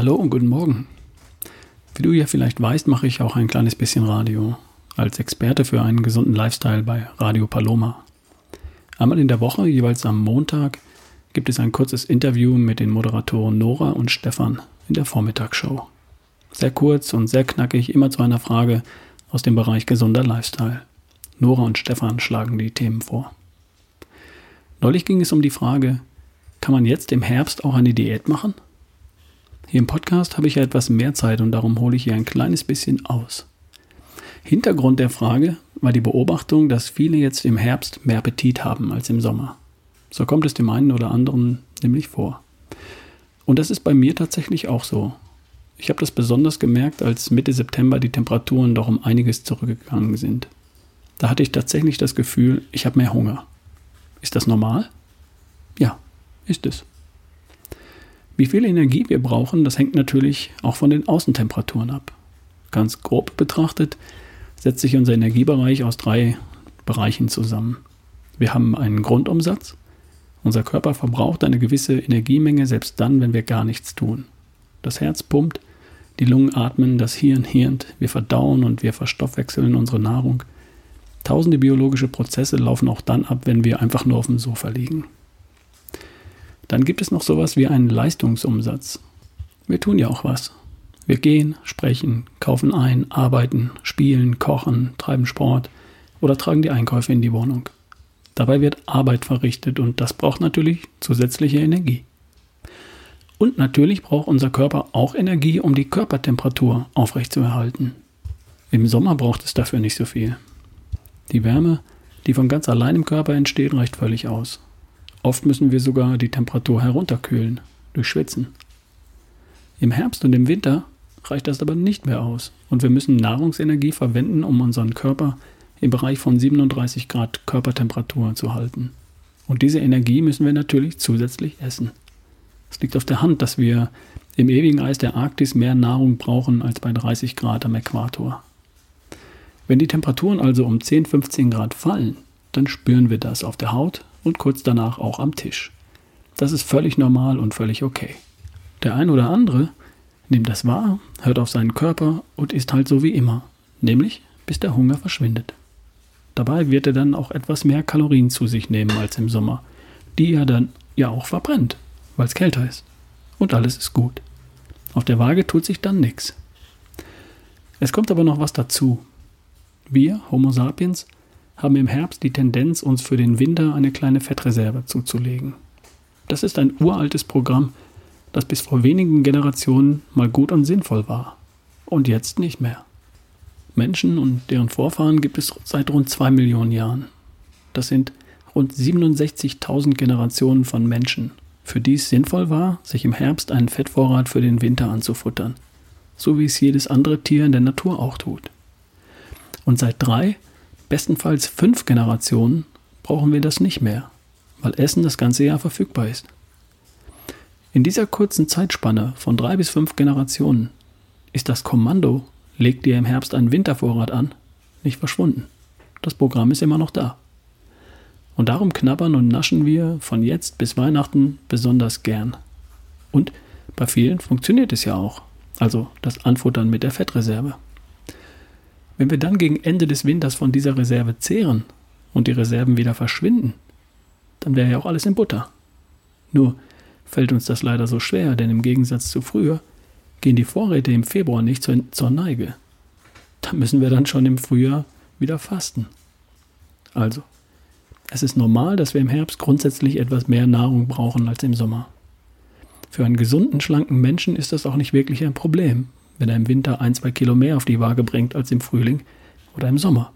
Hallo und guten Morgen. Wie du ja vielleicht weißt, mache ich auch ein kleines bisschen Radio als Experte für einen gesunden Lifestyle bei Radio Paloma. Einmal in der Woche, jeweils am Montag, gibt es ein kurzes Interview mit den Moderatoren Nora und Stefan in der Vormittagsshow. Sehr kurz und sehr knackig, immer zu einer Frage aus dem Bereich gesunder Lifestyle. Nora und Stefan schlagen die Themen vor. Neulich ging es um die Frage, kann man jetzt im Herbst auch eine Diät machen? Hier im Podcast habe ich ja etwas mehr Zeit und darum hole ich hier ein kleines bisschen aus. Hintergrund der Frage war die Beobachtung, dass viele jetzt im Herbst mehr Appetit haben als im Sommer. So kommt es dem einen oder anderen nämlich vor. Und das ist bei mir tatsächlich auch so. Ich habe das besonders gemerkt, als Mitte September die Temperaturen doch um einiges zurückgegangen sind. Da hatte ich tatsächlich das Gefühl, ich habe mehr Hunger. Ist das normal? Ja, ist es. Wie viel Energie wir brauchen, das hängt natürlich auch von den Außentemperaturen ab. Ganz grob betrachtet setzt sich unser Energiebereich aus drei Bereichen zusammen. Wir haben einen Grundumsatz. Unser Körper verbraucht eine gewisse Energiemenge selbst dann, wenn wir gar nichts tun. Das Herz pumpt, die Lungen atmen, das Hirn hirnt, wir verdauen und wir verstoffwechseln unsere Nahrung. Tausende biologische Prozesse laufen auch dann ab, wenn wir einfach nur auf dem Sofa liegen. Dann gibt es noch sowas wie einen Leistungsumsatz. Wir tun ja auch was. Wir gehen, sprechen, kaufen ein, arbeiten, spielen, kochen, treiben Sport oder tragen die Einkäufe in die Wohnung. Dabei wird Arbeit verrichtet und das braucht natürlich zusätzliche Energie. Und natürlich braucht unser Körper auch Energie, um die Körpertemperatur aufrechtzuerhalten. Im Sommer braucht es dafür nicht so viel. Die Wärme, die von ganz allein im Körper entsteht, reicht völlig aus. Oft müssen wir sogar die Temperatur herunterkühlen, durch Schwitzen. Im Herbst und im Winter reicht das aber nicht mehr aus und wir müssen Nahrungsenergie verwenden, um unseren Körper im Bereich von 37 Grad Körpertemperatur zu halten. Und diese Energie müssen wir natürlich zusätzlich essen. Es liegt auf der Hand, dass wir im ewigen Eis der Arktis mehr Nahrung brauchen als bei 30 Grad am Äquator. Wenn die Temperaturen also um 10, 15 Grad fallen, dann spüren wir das auf der Haut und kurz danach auch am Tisch. Das ist völlig normal und völlig okay. Der ein oder andere nimmt das wahr, hört auf seinen Körper und ist halt so wie immer, nämlich bis der Hunger verschwindet. Dabei wird er dann auch etwas mehr Kalorien zu sich nehmen als im Sommer, die er dann ja auch verbrennt, weil es kälter ist. Und alles ist gut. Auf der Waage tut sich dann nichts. Es kommt aber noch was dazu. Wir, Homo sapiens, haben im Herbst die Tendenz, uns für den Winter eine kleine Fettreserve zuzulegen. Das ist ein uraltes Programm, das bis vor wenigen Generationen mal gut und sinnvoll war und jetzt nicht mehr. Menschen und deren Vorfahren gibt es seit rund zwei Millionen Jahren. Das sind rund 67.000 Generationen von Menschen, für die es sinnvoll war, sich im Herbst einen Fettvorrat für den Winter anzufuttern, so wie es jedes andere Tier in der Natur auch tut. Und seit drei bestenfalls fünf Generationen brauchen wir das nicht mehr, weil Essen das ganze Jahr verfügbar ist. In dieser kurzen Zeitspanne von drei bis fünf Generationen ist das Kommando, legt dir im Herbst einen Wintervorrat an, nicht verschwunden. Das Programm ist immer noch da. Und darum knabbern und naschen wir von jetzt bis Weihnachten besonders gern. Und bei vielen funktioniert es ja auch. Also das Anfuttern mit der Fettreserve. Wenn wir dann gegen Ende des Winters von dieser Reserve zehren und die Reserven wieder verschwinden, dann wäre ja auch alles in Butter. Nur fällt uns das leider so schwer, denn im Gegensatz zu früher gehen die Vorräte im Februar nicht zur, zur Neige. Da müssen wir dann schon im Frühjahr wieder fasten. Also, es ist normal, dass wir im Herbst grundsätzlich etwas mehr Nahrung brauchen als im Sommer. Für einen gesunden, schlanken Menschen ist das auch nicht wirklich ein Problem, wenn er im Winter ein, zwei Kilo mehr auf die Waage bringt als im Frühling oder im Sommer.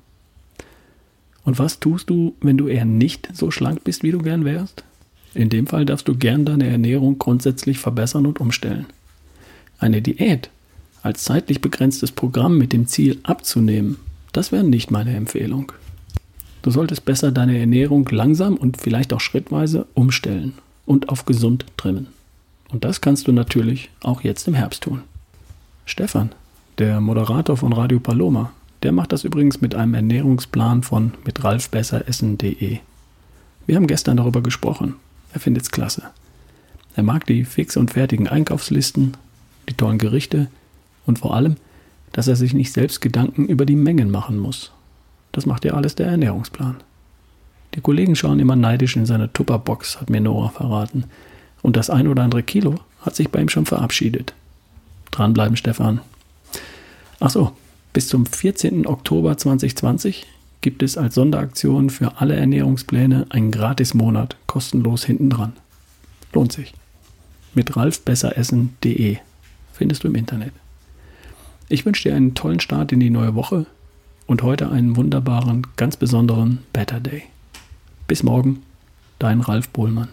Und was tust du, wenn du eher nicht so schlank bist, wie du gern wärst? In dem Fall darfst du gern deine Ernährung grundsätzlich verbessern und umstellen. Eine Diät als zeitlich begrenztes Programm mit dem Ziel abzunehmen, das wäre nicht meine Empfehlung. Du solltest besser deine Ernährung langsam und vielleicht auch schrittweise umstellen und auf gesund trimmen. Und das kannst du natürlich auch jetzt im Herbst tun. Stefan, der Moderator von Radio Paloma, der macht das übrigens mit einem Ernährungsplan von mit ralfbesseressen.de. Wir haben gestern darüber gesprochen. Er findet es klasse. Er mag die fix und fertigen Einkaufslisten, die tollen Gerichte und vor allem, dass er sich nicht selbst Gedanken über die Mengen machen muss. Das macht ja alles der Ernährungsplan. Die Kollegen schauen immer neidisch in seine Tupperbox, hat mir Nora verraten. Und das ein oder andere Kilo hat sich bei ihm schon verabschiedet. Dranbleiben, Stefan. Ach so, bis zum 14. Oktober 2020 gibt es als Sonderaktion für alle Ernährungspläne einen Gratismonat kostenlos hinten dran. Lohnt sich. Mit ralfbesseressen.de findest du im Internet. Ich wünsche dir einen tollen Start in die neue Woche und heute einen wunderbaren, ganz besonderen Better Day. Bis morgen, dein Ralf Bohlmann.